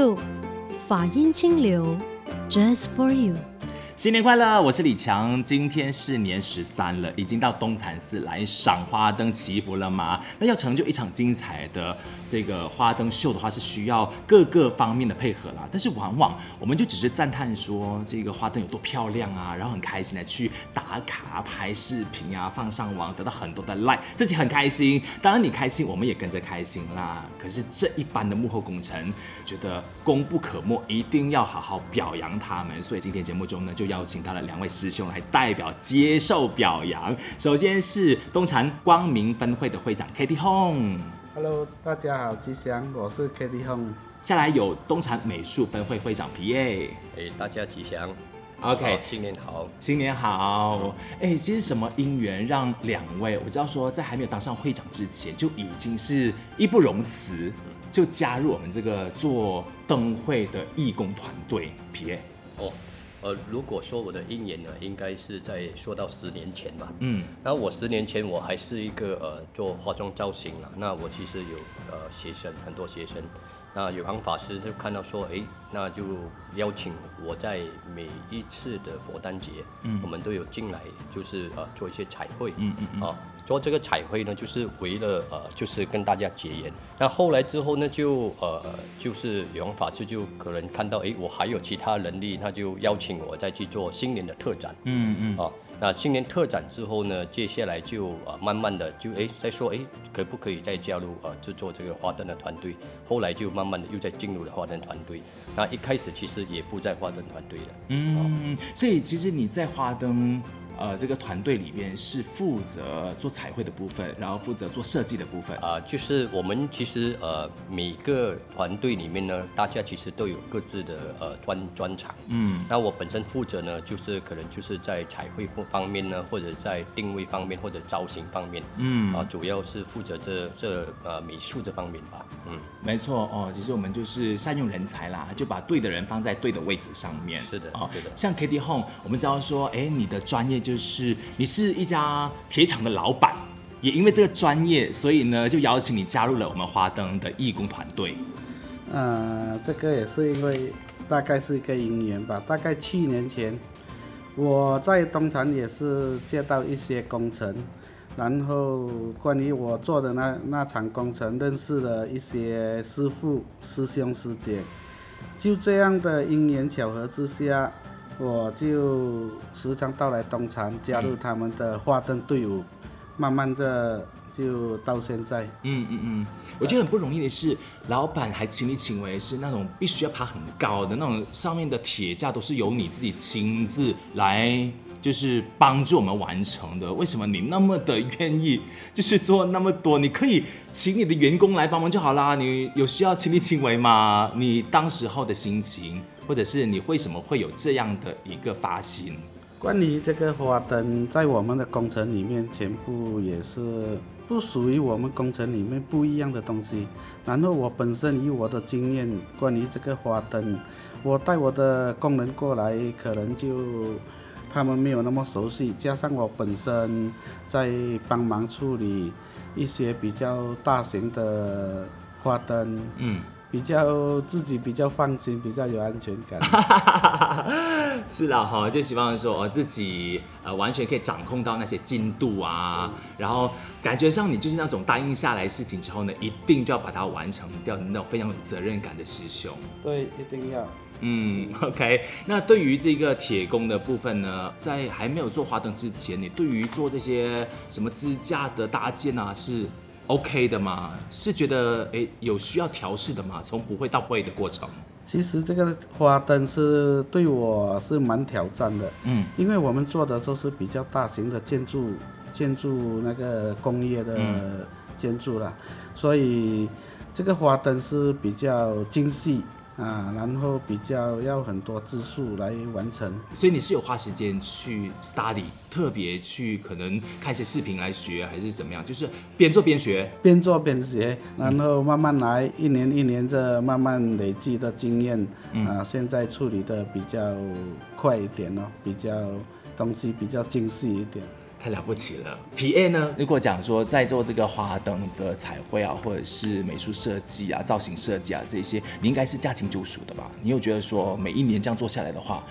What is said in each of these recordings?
六法音清流，Just for you。新年快乐！我是李强，今天是年十三了，已经到东禅寺来赏花灯祈福了吗？那要成就一场精彩的这个花灯秀的话，是需要各个方面的配合啦。但是往往我们就只是赞叹说这个花灯有多漂亮啊，然后很开心的去打卡、拍视频啊，放上网，得到很多的 like，自己很开心。当然你开心，我们也跟着开心啦。可是这一般的幕后工程，觉得功不可没，一定要好好表扬他们。所以今天节目中呢，就邀请到了两位师兄来代表接受表扬。首先是东禅光明分会的会长 Katie Hong，Hello，大家好，吉祥，我是 Katie Hong。下来有东禅美术分会会长皮耶哎，大家吉祥，OK，新年好，新年好。哎，其实什么因缘让两位，我知道说在还没有当上会长之前，就已经是义不容辞，就加入我们这个做灯会的义工团队皮耶。哦。呃，如果说我的鹰眼呢，应该是在说到十年前吧。嗯，那我十年前我还是一个呃做化妆造型啊，那我其实有呃学生很多学生，那有行法师就看到说，哎，那就邀请我在每一次的佛诞节，嗯，我们都有进来，就是呃做一些彩绘，嗯嗯嗯，啊。做这个彩绘呢，就是为了呃，就是跟大家结缘。那后来之后呢，就呃，就是有缘法师就可能看到，哎，我还有其他能力，那就邀请我再去做新年的特展。嗯嗯。啊，那今年特展之后呢，接下来就呃，慢慢的就哎，再说哎，可不可以再加入呃制作这个花灯的团队？后来就慢慢的又再进入了花灯团队。那一开始其实也不在花灯团队了。嗯，所以其实你在花灯。呃，这个团队里边是负责做彩绘的部分，然后负责做设计的部分啊、呃，就是我们其实呃每个团队里面呢，大家其实都有各自的呃专专长。嗯，那我本身负责呢，就是可能就是在彩绘方面呢，或者在定位方面，或者造型方面。嗯，啊，主要是负责这这呃美术这方面吧。嗯，没错哦，其实我们就是善用人才啦，就把对的人放在对的位置上面。是的，哦，是的。像 Katie Home，我们知道说，哎，你的专业就。就是你是一家铁厂的老板，也因为这个专业，所以呢就邀请你加入了我们花灯的义工团队。呃，这个也是因为大概是一个因缘吧。大概七年前，我在东禅也是接到一些工程，然后关于我做的那那场工程，认识了一些师傅、师兄、师姐，就这样的因缘巧合之下。我就时常到来东禅，加入他们的花灯队伍，慢慢的就到现在。嗯嗯嗯，我觉得很不容易的是，老板还亲力亲为，是那种必须要爬很高的那种，上面的铁架都是由你自己亲自来，就是帮助我们完成的。为什么你那么的愿意，就是做那么多？你可以请你的员工来帮忙就好啦。你有需要亲力亲为吗？你当时候的心情？或者是你为什么会有这样的一个发心？关于这个花灯，在我们的工程里面，全部也是不属于我们工程里面不一样的东西。然后我本身以我的经验，关于这个花灯，我带我的工人过来，可能就他们没有那么熟悉，加上我本身在帮忙处理一些比较大型的花灯，嗯。比较自己比较放心，比较有安全感。是啦哈，就希望说自己呃完全可以掌控到那些进度啊，嗯、然后感觉上你就是那种答应下来事情之后呢，一定就要把它完成掉的那种非常有责任感的师兄。对，一定要。嗯，OK。那对于这个铁工的部分呢，在还没有做花灯之前，你对于做这些什么支架的搭建啊是？OK 的吗？是觉得诶有需要调试的吗？从不会到会的过程。其实这个花灯是对我是蛮挑战的，嗯，因为我们做的都是比较大型的建筑，建筑那个工业的建筑啦，嗯，所以这个花灯是比较精细。啊，然后比较要很多字数来完成，所以你是有花时间去 study，特别去可能看一些视频来学，还是怎么样？就是边做边学，边做边学，然后慢慢来，嗯、一年一年这慢慢累积的经验，嗯、啊，现在处理的比较快一点哦，比较东西比较精细一点。太了不起了。！P A 呢？如果讲说在做这个花灯的彩绘啊，或者是美术设计啊、造型设计啊这些，你应该是驾轻就熟的吧？你又觉得说每一年这样做下来的话，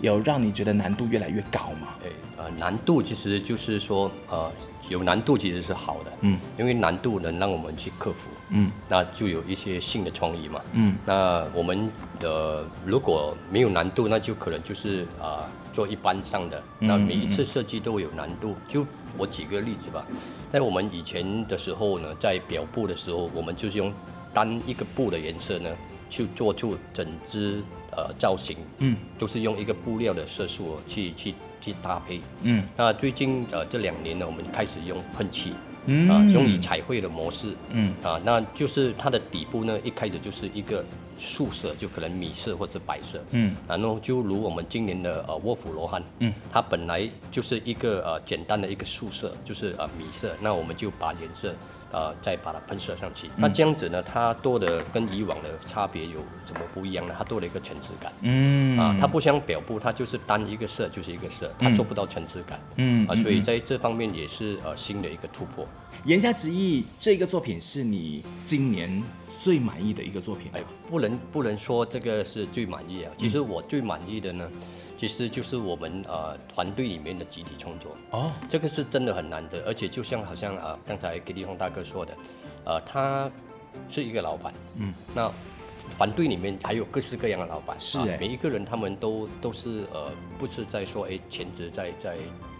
有让你觉得难度越来越高吗？哎，呃，难度其实就是说，呃，有难度其实是好的，嗯，因为难度能让我们去克服，嗯，那就有一些新的创意嘛，嗯，那我们的如果没有难度，那就可能就是啊。呃做一般上的，那每一次设计都有难度。就我举个例子吧，在我们以前的时候呢，在表布的时候，我们就是用单一个布的颜色呢，去做出整只呃造型，嗯，都是用一个布料的色素去去去搭配，嗯。那最近呃这两年呢，我们开始用喷漆。嗯。啊，用以彩绘的模式，嗯。啊，那就是它的底部呢，一开始就是一个素色，就可能米色或者是白色，嗯，然后就如我们今年的呃卧虎罗汉，嗯，它本来就是一个呃简单的一个素色，就是呃米色，那我们就把颜色。呃，再把它喷射上去。那这样子呢，它多的跟以往的差别有什么不一样呢？它多了一个层次感。嗯啊，它不像表布，它就是单一个色就是一个色，它做不到层次感。嗯啊，所以在这方面也是呃新的一个突破。言下之意，这个作品是你今年最满意的一个作品？哎，不能不能说这个是最满意啊。其实我最满意的呢。其实就是我们呃团队里面的集体创作。哦，这个是真的很难得，而且就像好像啊刚才给立峰大哥说的，呃他是一个老板，嗯，那团队里面还有各式各样的老板，是、啊、每一个人他们都都是呃不是在说哎全职在在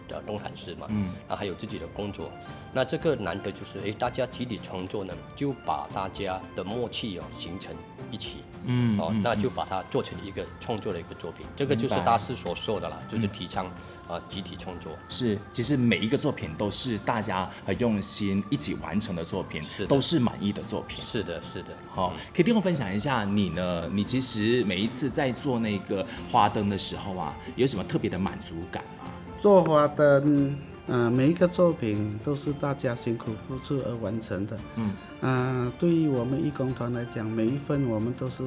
呃东禅师嘛，嗯，啊还有自己的工作，那这个难得就是哎大家集体创作呢，就把大家的默契哦形成一起。嗯，哦，那就把它做成一个创作的一个作品，这个就是大师所说的啦，就是提倡啊集体创作。是，其实每一个作品都是大家很用心一起完成的作品，是都是满意的作品。是的，是的。好，可以跟我分享一下你呢？你其实每一次在做那个花灯的时候啊，有什么特别的满足感吗？做花灯。嗯、呃，每一个作品都是大家辛苦付出而完成的。嗯，呃，对于我们义工团来讲，每一份我们都是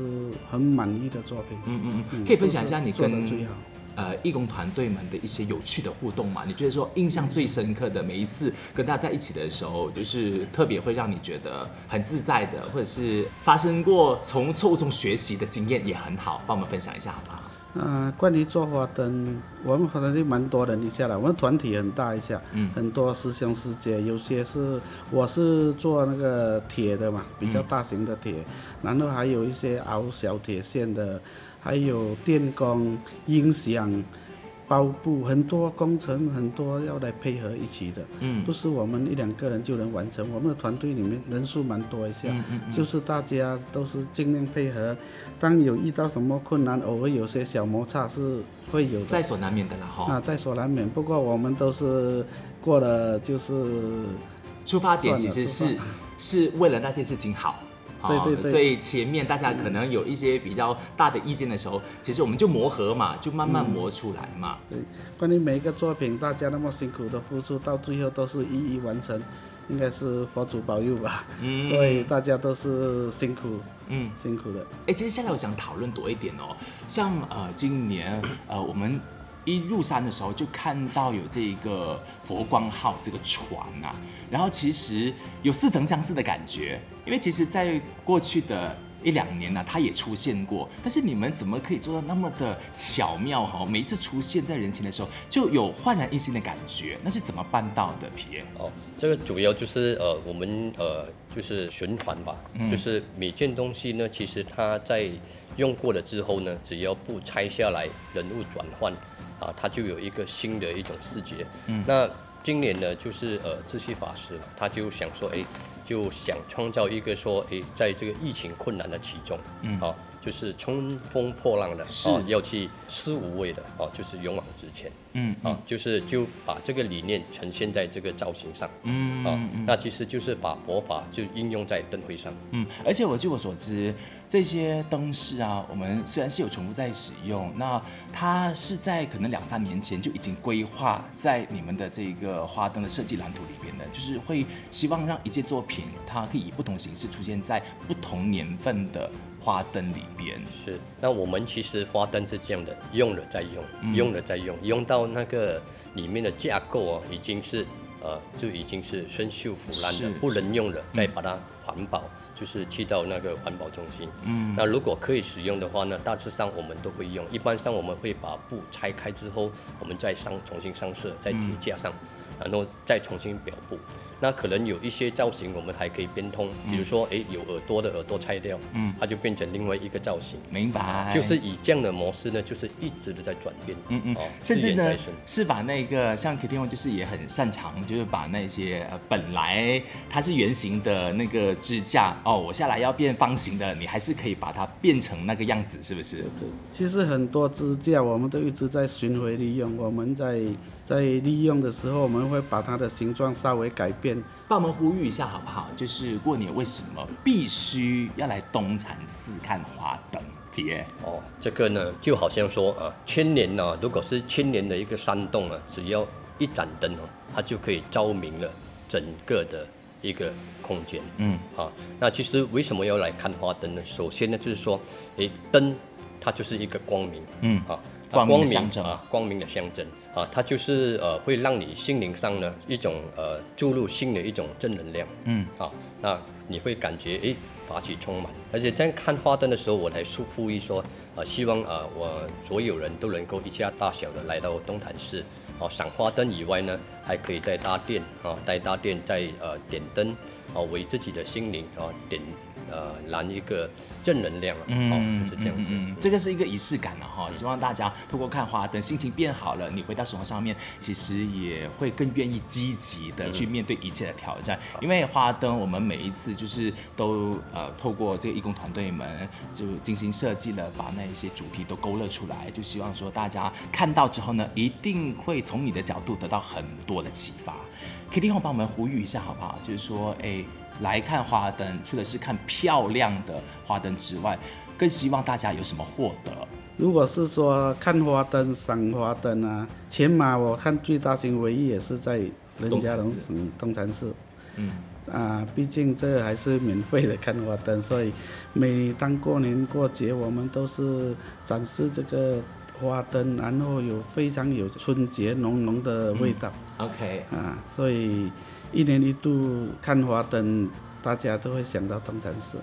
很满意的作品。嗯嗯嗯，可以分享一下你跟呃义工团队们的一些有趣的互动嘛？你觉得说印象最深刻的每一次跟大家在一起的时候，就是特别会让你觉得很自在的，或者是发生过从错误中学习的经验也很好，帮我们分享一下好不好？呃，关于做花灯，我们反正就蛮多人一下了。我们团体很大一下，嗯，很多师兄师姐，有些是我是做那个铁的嘛，比较大型的铁，嗯、然后还有一些熬小铁线的，还有电工、音响。包布很多工程，很多要来配合一起的，嗯，不是我们一两个人就能完成。我们的团队里面人数蛮多一下，嗯嗯嗯，就是大家都是尽量配合。当有遇到什么困难，偶尔有些小摩擦是会有的，在所难免的啦，哈。啊，在所难免。不过我们都是过了，就是出发点其实是是为了那件事情好。对对对，所以前面大家可能有一些比较大的意见的时候，其实我们就磨合嘛，就慢慢磨出来嘛。对，关于每一个作品，大家那么辛苦的付出，到最后都是一一完成，应该是佛祖保佑吧。嗯，所以大家都是辛苦，嗯，辛苦的。哎，其实现在我想讨论多一点哦，像呃今年呃我们。一入山的时候就看到有这个佛光号这个船啊，然后其实有似曾相识的感觉，因为其实在过去的一两年呢，它也出现过，但是你们怎么可以做到那么的巧妙哈？每一次出现在人前的时候，就有焕然一新的感觉，那是怎么办到的？皮？哦，这个主要就是呃，我们呃就是循环吧，就是每件东西呢，其实它在用过了之后呢，只要不拆下来，人物转换。啊，他就有一个新的一种视觉。嗯，那今年呢，就是呃，智旭法师他就想说，哎，就想创造一个说，哎，在这个疫情困难的其中，嗯，啊，就是冲锋破浪的，是啊，要去思无畏的，啊，就是勇往直前。嗯，啊，就是就把这个理念呈现在这个造型上。嗯，啊，那其实就是把佛法就应用在灯会上。嗯，而且我据我所知。这些灯饰啊，我们虽然是有重复在使用，那它是在可能两三年前就已经规划在你们的这个花灯的设计蓝图里边的，就是会希望让一件作品它可以以不同形式出现在不同年份的花灯里边。是，那我们其实花灯是这样的，用了再用，用了再用，用到那个里面的架构哦已经是呃就已经是生锈腐烂的，不能用了，嗯、再把它环保，就是去到那个环保中心。嗯，那如果可以使用的话呢，大致上我们都会用。一般上我们会把布拆开之后，我们再上重新上色，再贴架上，嗯、然后再重新裱布。那可能有一些造型，我们还可以变通，比如说，哎，有耳朵的耳朵拆掉，嗯，它就变成另外一个造型。明白。就是以这样的模式呢，就是一直的在转变，嗯嗯，哦，甚至呢是把那个像 Kitty 就是也很擅长，就是把那些本来它是圆形的那个支架，哦，我下来要变方形的，你还是可以把它变成那个样子，是不是？对。其实很多支架我们都一直在巡回利用，我们在在利用的时候，我们会把它的形状稍微改变。帮我们呼吁一下好不好？就是过年为什么必须要来东禅寺看花灯？铁哦，这个呢就好像说啊，千年呢、啊，如果是千年的一个山洞啊，只要一盏灯哦，它就可以照明了整个的一个空间。嗯，好、啊，那其实为什么要来看花灯呢？首先呢，就是说，诶，灯它就是一个光明。嗯，啊。光明的象征啊，光明的象征啊，它就是呃，会让你心灵上呢一种呃注入新的一种正能量，嗯，啊，那你会感觉诶法喜充满，而且在看花灯的时候，我来呼呼吁说，啊，希望啊我所有人都能够一家大小的来到东禅寺，啊，赏花灯以外呢，还可以在大殿啊，在大殿在呃点灯，啊，为自己的心灵啊点呃燃一个。正能量啊，嗯、哦，就是这样子。嗯，这个是一个仪式感了哈。希望大家透过看花灯，心情变好了，你回到生活上面，其实也会更愿意积极的去面对一切的挑战。嗯、因为花灯，我们每一次就是都呃透过这个义工团队们就精心设计了，把那一些主题都勾勒出来，就希望说大家看到之后呢，一定会从你的角度得到很多的启发。Kitty Hong 帮我们呼吁一下好不好？就是说，哎。来看花灯，除了是看漂亮的花灯之外，更希望大家有什么获得？如果是说看花灯、赏花灯啊，前马我看最大型唯一也是在仁嘉隆省东禅寺。嗯，啊，毕竟这还是免费的看花灯，所以每当过年过节，我们都是展示这个花灯，然后有非常有春节浓浓的味道。嗯、OK，啊，所以。一年一度看花灯，大家都会想到东禅寺。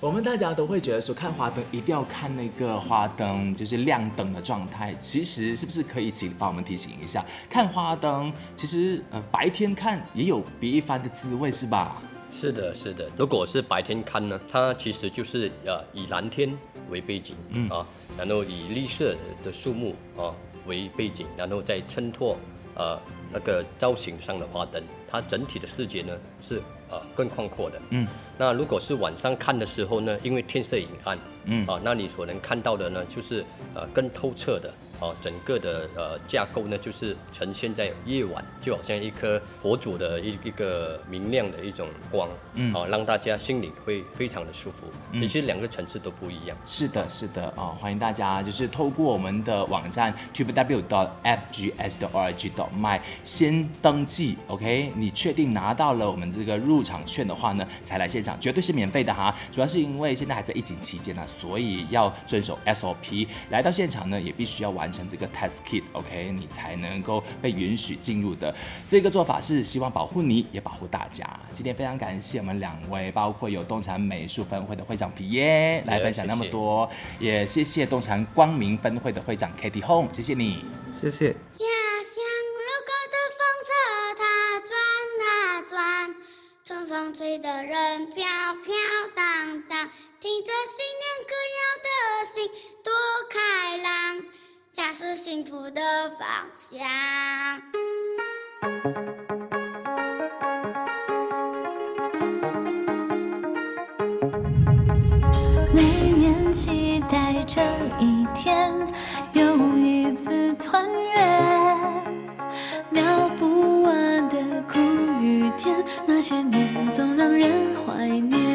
我们大家都会觉得说，看花灯一定要看那个花灯，就是亮灯的状态。其实是不是可以请帮我们提醒一下，看花灯其实呃白天看也有别一番的滋味，是吧？是的，是的。如果是白天看呢，它其实就是呃以蓝天为背景，嗯啊，然后以绿色的树木啊为背景，然后再衬托呃那个造型上的花灯。它整体的视觉呢是呃更宽阔的，嗯，那如果是晚上看的时候呢，因为天色已暗，嗯啊，那你所能看到的呢就是呃更透彻的。哦，整个的呃架构呢，就是呈现在夜晚，就好像一颗佛祖的一一个明亮的一种光，嗯，好、哦，让大家心里会非常的舒服。嗯其实两个层次都不一样。是的，是的，哦，欢迎大家就是透过我们的网站 www.fgs.org.my 先登记，OK？你确定拿到了我们这个入场券的话呢，才来现场，绝对是免费的哈。主要是因为现在还在疫情期间呢、啊，所以要遵守 SOP，来到现场呢也必须要完。完成这个 test kit，OK，你才能够被允许进入的。这个做法是希望保护你，也保护大家。今天非常感谢我们两位，包括有东禅美术分会的会长皮耶来分享那么多，也谢谢东禅光明分会的会长 Kitty Home，谢谢你，谢谢。家乡路过的风车，它转啊转，春风吹得人飘飘荡荡，听着新年歌谣的心多开朗。家是幸福的方向。每年期待这一天，又一次团圆。聊不完的苦与甜，那些年总让人怀念。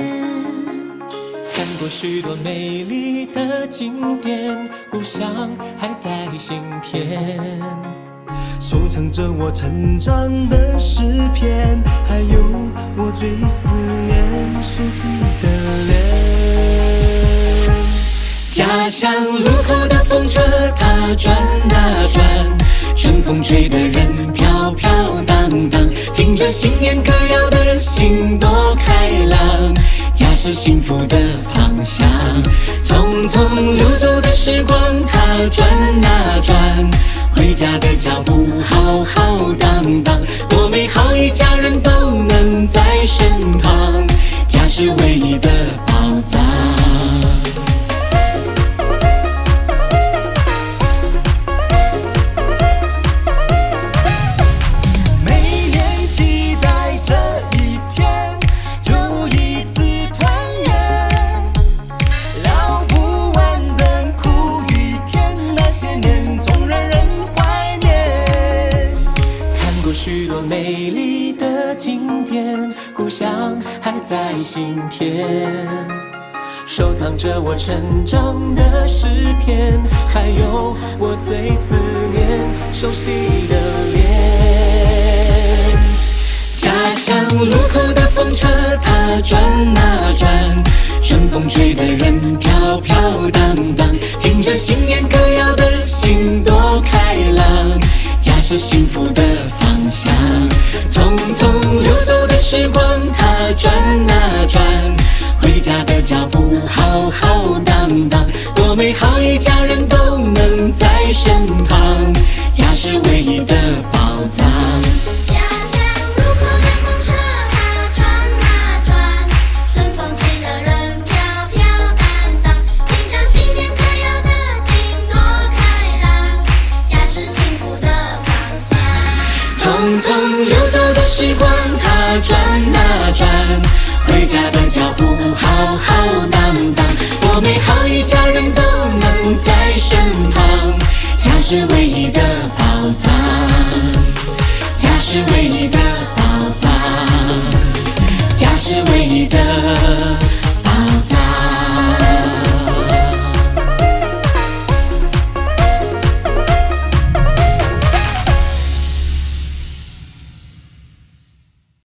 看过许多美丽的景点，故乡还在心田，收藏着我成长的诗篇，还有我最思念熟悉的脸。家乡路口的风车，它转啊转，春风吹得人飘。飘荡荡，听着新年歌谣的心多开朗。是幸福的方向，匆匆流走的时光它转啊转，回家的脚步浩浩荡荡，多美好，一家人都能在身旁，家是唯一的些年总让人怀念。看过许多美丽的景点，故乡还在心田。收藏着我成长的诗篇，还有我最思念熟悉的脸。家乡路口的风车，它转啊转，春风吹的人飘飘荡荡，听着新年歌谣的心多开朗。家是幸福的方向，匆匆流走的时光，它转啊转，回家的脚步浩浩荡荡，多美好，一家人都能在身旁，溜走的时光，它转啊转，回家的脚步浩浩荡荡，多美好，一家人都能在身旁。家是唯一的宝藏，家是唯一的宝，